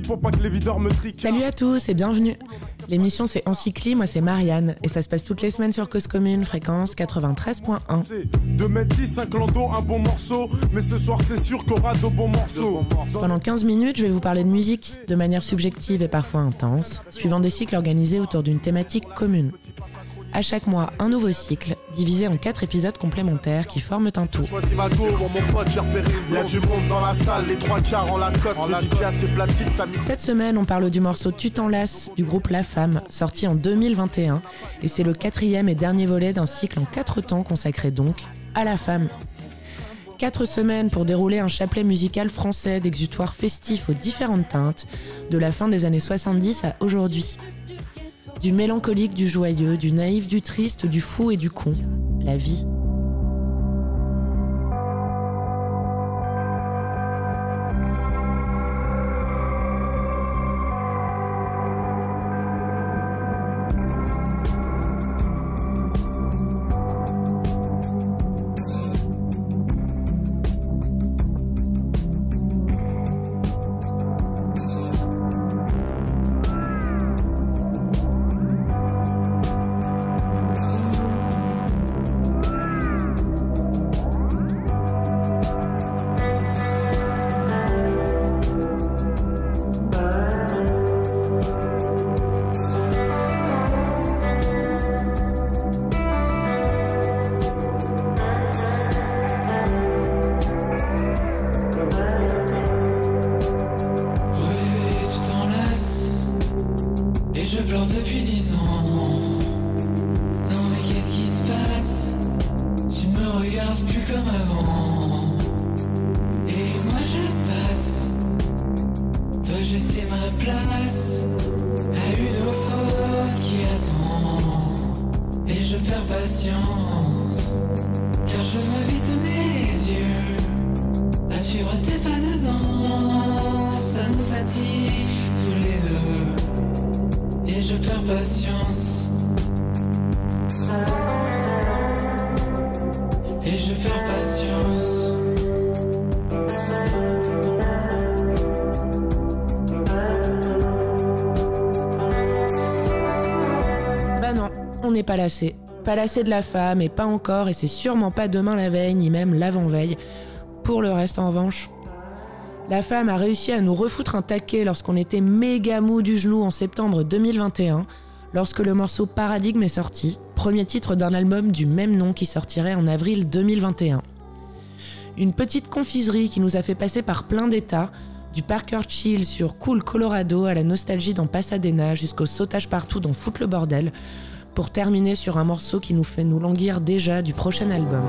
pour pas que les videurs me triquent. Salut à tous et bienvenue. L'émission c'est Encycli, moi c'est Marianne et ça se passe toutes les semaines sur Cause Commune, fréquence 93.1. C'est 2 mètres 10, 5 lando, un bon morceau. Mais ce soir c'est sûr qu'on aura de bons morceaux. Pendant 15 minutes, je vais vous parler de musique de manière subjective et parfois intense, suivant des cycles organisés autour d'une thématique commune. À chaque mois, un nouveau cycle, divisé en quatre épisodes complémentaires qui forment un tout. Choisis ma go, mon pote, j'ai repéré une Y'a du monde dans la salle, les trois quarts en la cote. Le DJ a ses platines, ça mixe. Cette semaine, on parle du morceau Tu t'enlaces du groupe La Femme, sorti en 2021, et c'est le quatrième et dernier volet d'un cycle en quatre temps consacré donc à la femme. Quatre semaines pour dérouler un chapelet musical français d'exutoire festif aux différentes teintes, de la fin des années 70 à aujourd'hui. Du mélancolique, du joyeux, du naïf, du triste, du fou et du con. La vie. Car je me vide mes yeux suivre tes pas dedans, ça nous fatigue tous les deux. Et je perds patience. Et je perds patience. Bah non, on n'est pas lassé. Pas lassé de la femme, et pas encore, et c'est sûrement pas demain la veille, ni même l'avant-veille. Pour le reste, en revanche, la femme a réussi à nous refoutre un taquet lorsqu'on était méga mou du genou en septembre 2021, lorsque le morceau Paradigme est sorti, premier titre d'un album du même nom qui sortirait en avril 2021. Une petite confiserie qui nous a fait passer par plein d'états, du Parker Chill sur Cool Colorado à la nostalgie dans Pasadena jusqu'au sautage partout dans Foot le bordel, pour terminer sur un morceau qui nous fait nous languir déjà du prochain album.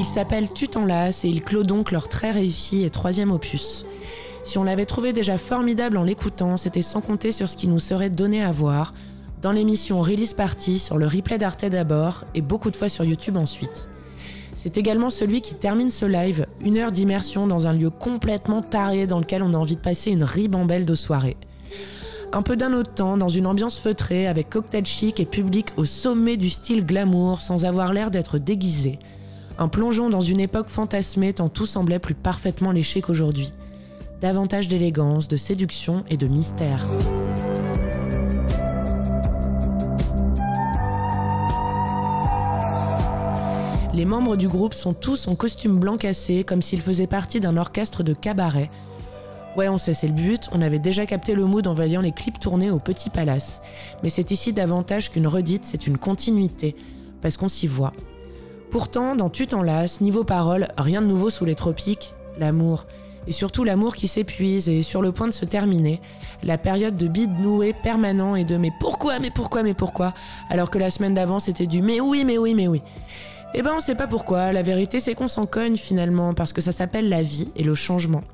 Il s'appelle Tu t'enlaces et il clôt donc leur très réussi et troisième opus. Si on l'avait trouvé déjà formidable en l'écoutant, c'était sans compter sur ce qui nous serait donné à voir dans l'émission Release Party sur le replay d'Arte d'abord et beaucoup de fois sur YouTube ensuite. C'est également celui qui termine ce live, une heure d'immersion dans un lieu complètement taré dans lequel on a envie de passer une ribambelle de soirée. Un peu d'un autre temps, dans une ambiance feutrée, avec cocktail chic et public au sommet du style glamour, sans avoir l'air d'être déguisé. Un plongeon dans une époque fantasmée tant tout semblait plus parfaitement léché qu'aujourd'hui. Davantage d'élégance, de séduction et de mystère. Les membres du groupe sont tous en costume blanc cassé, comme s'ils faisaient partie d'un orchestre de cabaret. Ouais, on sait, c'est le but, on avait déjà capté le mood en voyant les clips tournés au Petit Palace. Mais c'est ici davantage qu'une redite, c'est une continuité, parce qu'on s'y voit. Pourtant, dans Tu t'enlaces, niveau parole, rien de nouveau sous les tropiques, l'amour. Et surtout l'amour qui s'épuise et est sur le point de se terminer. La période de bide noué permanent et de mais pourquoi, mais pourquoi, mais pourquoi? Alors que la semaine d'avant c'était du mais oui, mais oui, mais oui. Eh ben on sait pas pourquoi, la vérité c'est qu'on s'en cogne finalement parce que ça s'appelle la vie et le changement.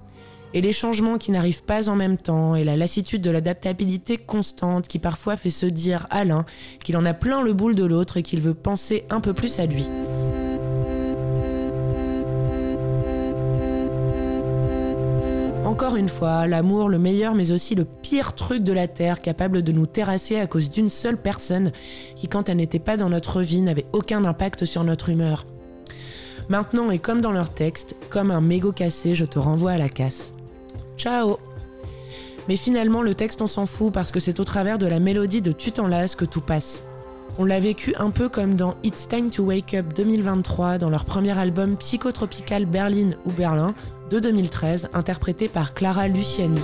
Et les changements qui n'arrivent pas en même temps et la lassitude de l'adaptabilité constante qui parfois fait se dire à l'un qu'il en a plein le boule de l'autre et qu'il veut penser un peu plus à lui. Encore une fois, l'amour, le meilleur mais aussi le pire truc de la Terre, capable de nous terrasser à cause d'une seule personne qui, quand elle n'était pas dans notre vie, n'avait aucun impact sur notre humeur. Maintenant, et comme dans leur texte, comme un mégot cassé, je te renvoie à la casse. Ciao Mais finalement, le texte, on s'en fout parce que c'est au travers de la mélodie de Tu t'enlaces que tout passe. On l'a vécu un peu comme dans It's Time to Wake Up 2023, dans leur premier album psychotropical Berlin ou Berlin de 2013, interprété par Clara Luciani.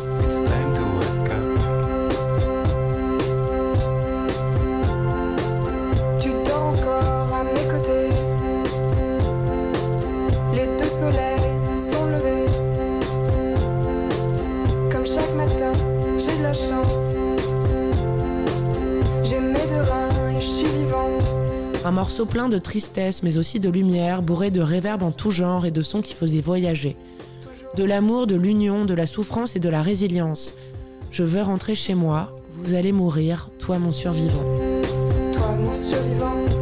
Un morceau plein de tristesse, mais aussi de lumière, bourré de réverb en tout genre et de sons qui faisaient voyager. De l'amour, de l'union, de la souffrance et de la résilience. Je veux rentrer chez moi, vous allez mourir, toi mon survivant. Toi, mon survivant.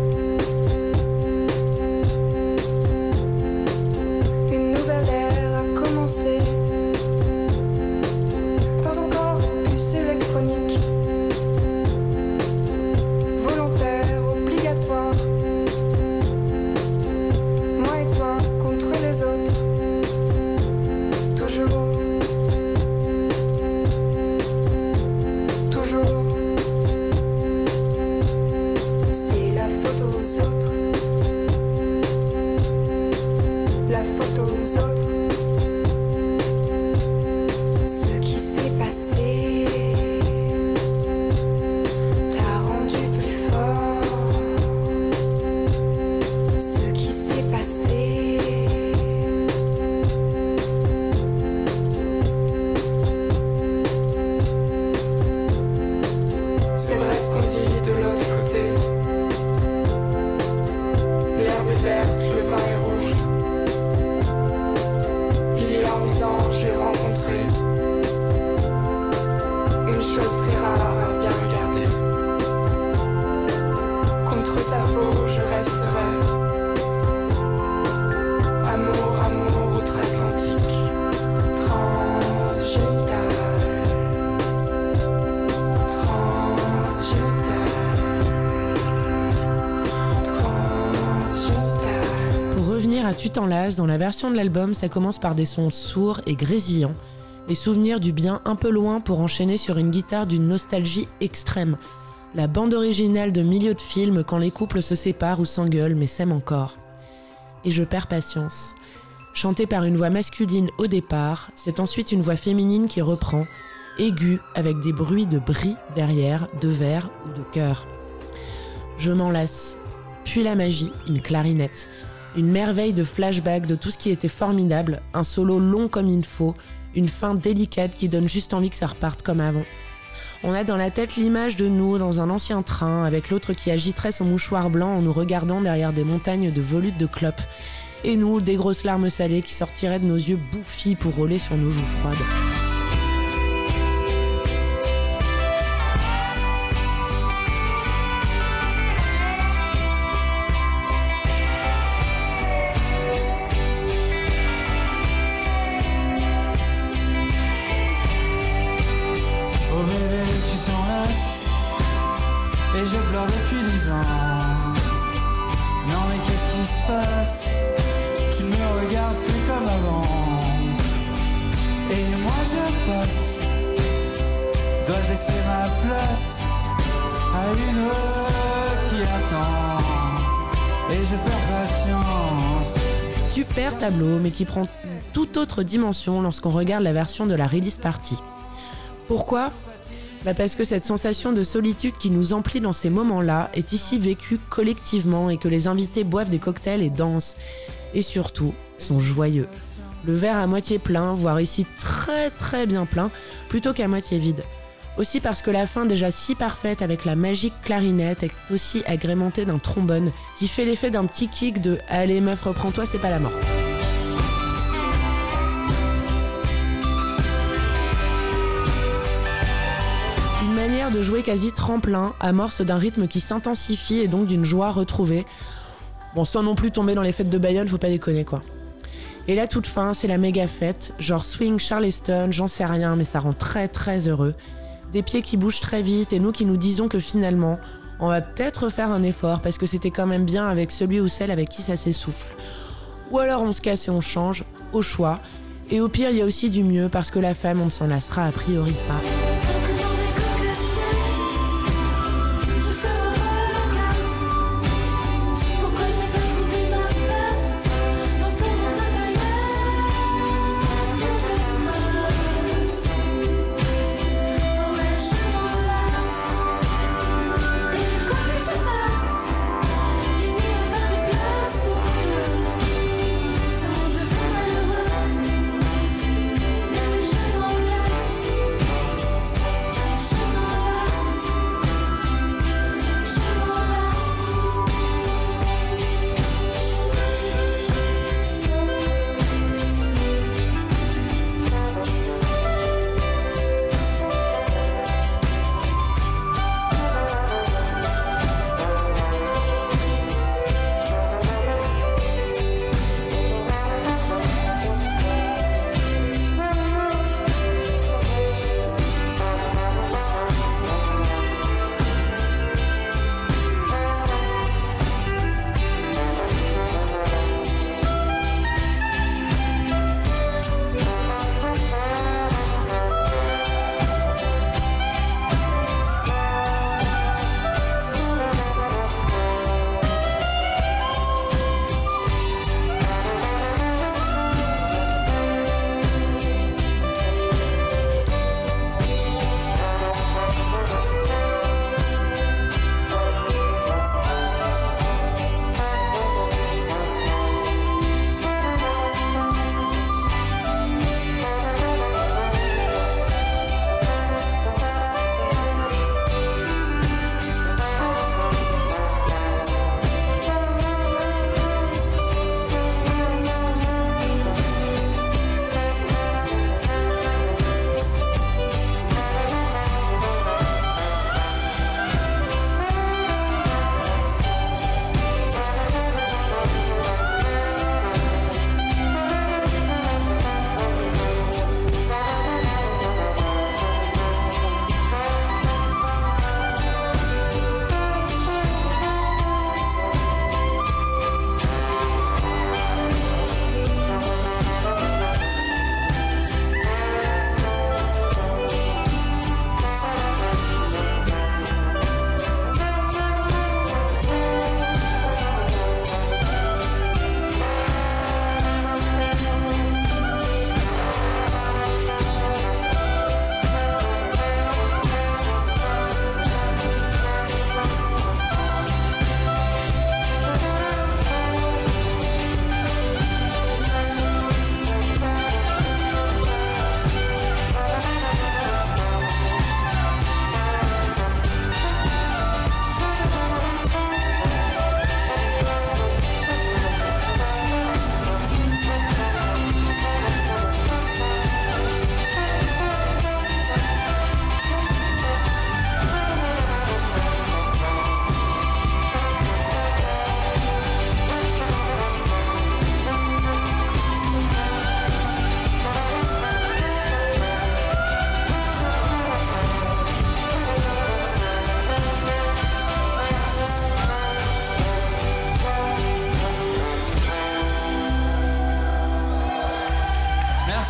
Tu t'enlaces, dans la version de l'album, ça commence par des sons sourds et grésillants, les souvenirs du bien un peu loin pour enchaîner sur une guitare d'une nostalgie extrême. La bande originale de milieu de film quand les couples se séparent ou s'engueulent mais s'aiment encore. Et je perds patience. Chanté par une voix masculine au départ, c'est ensuite une voix féminine qui reprend, aiguë avec des bruits de bris derrière, de verre ou de cœur. Je m'en lasse. Puis la magie, une clarinette. Une merveille de flashback de tout ce qui était formidable, un solo long comme il faut, une fin délicate qui donne juste envie que ça reparte comme avant. On a dans la tête l'image de nous dans un ancien train avec l'autre qui agiterait son mouchoir blanc en nous regardant derrière des montagnes de volutes de clopes. Et nous, des grosses larmes salées qui sortiraient de nos yeux bouffis pour rouler sur nos joues froides. Et je pleure depuis dix ans. Non mais qu'est-ce qui se passe? Tu ne me regardes plus comme avant. Et moi je passe. Dois-je laisser ma place À une autre qui attend? Et je perds patience. Super tableau, mais qui prend toute autre dimension lorsqu'on regarde la version de la release party. Pourquoi? Bah Parce que cette sensation de solitude qui nous emplit dans ces moments-là est ici vécue collectivement et que les invités boivent des cocktails et dansent. Et surtout, sont joyeux. Le verre à moitié plein, voire ici très très bien plein, plutôt qu'à moitié vide. Aussi parce que la fin déjà si parfaite avec la magique clarinette est aussi agrémentée d'un trombone qui fait l'effet d'un petit kick de Allez meuf reprends-toi c'est pas la mort. De jouer quasi tremplin, amorce d'un rythme qui s'intensifie et donc d'une joie retrouvée. Bon, sans non plus tomber dans les fêtes de Bayonne, faut pas déconner quoi. Et la toute fin, c'est la méga fête, genre swing Charleston, j'en sais rien, mais ça rend très très heureux. Des pieds qui bougent très vite et nous qui nous disons que finalement, on va peut-être faire un effort parce que c'était quand même bien avec celui ou celle avec qui ça s'essouffle. Ou alors on se casse et on change, au choix. Et au pire, il y a aussi du mieux parce que la femme, on ne s'en lassera a priori pas.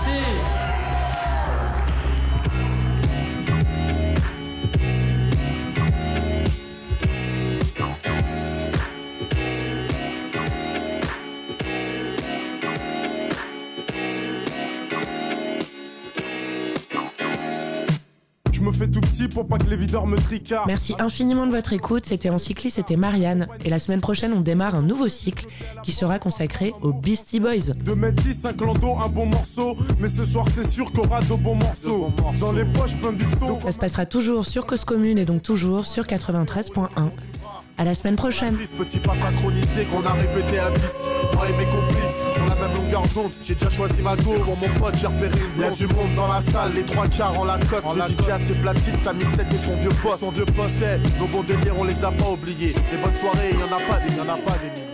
Merci. Pour pas que les videurs me tricardent. Merci infiniment de votre écoute. C'était en cycliste, c'était Marianne. Et la semaine prochaine, on démarre un nouveau cycle qui sera consacré aux Beastie Boys. De mettre 10, un clando, un bon morceau. Mais ce soir, c'est sûr qu'on aura de bons morceaux. Dans les poches, plein de Ça se passera toujours sur Cause Commune et donc toujours sur 93.1. À la semaine prochaine. Petit pas synchronisé qu'on a répété à 10. La. J'ai déjà choisi ma go. Pour mon pote, j'ai repéré une Y'a du monde dans la salle, les trois quarts en la coste. En le DJ a ses platines, sa mixette et son vieux poste. Son vieux poste, nos bons délires, on les a pas oubliés. Les bonnes soirées, y en a pas des, y en a pas des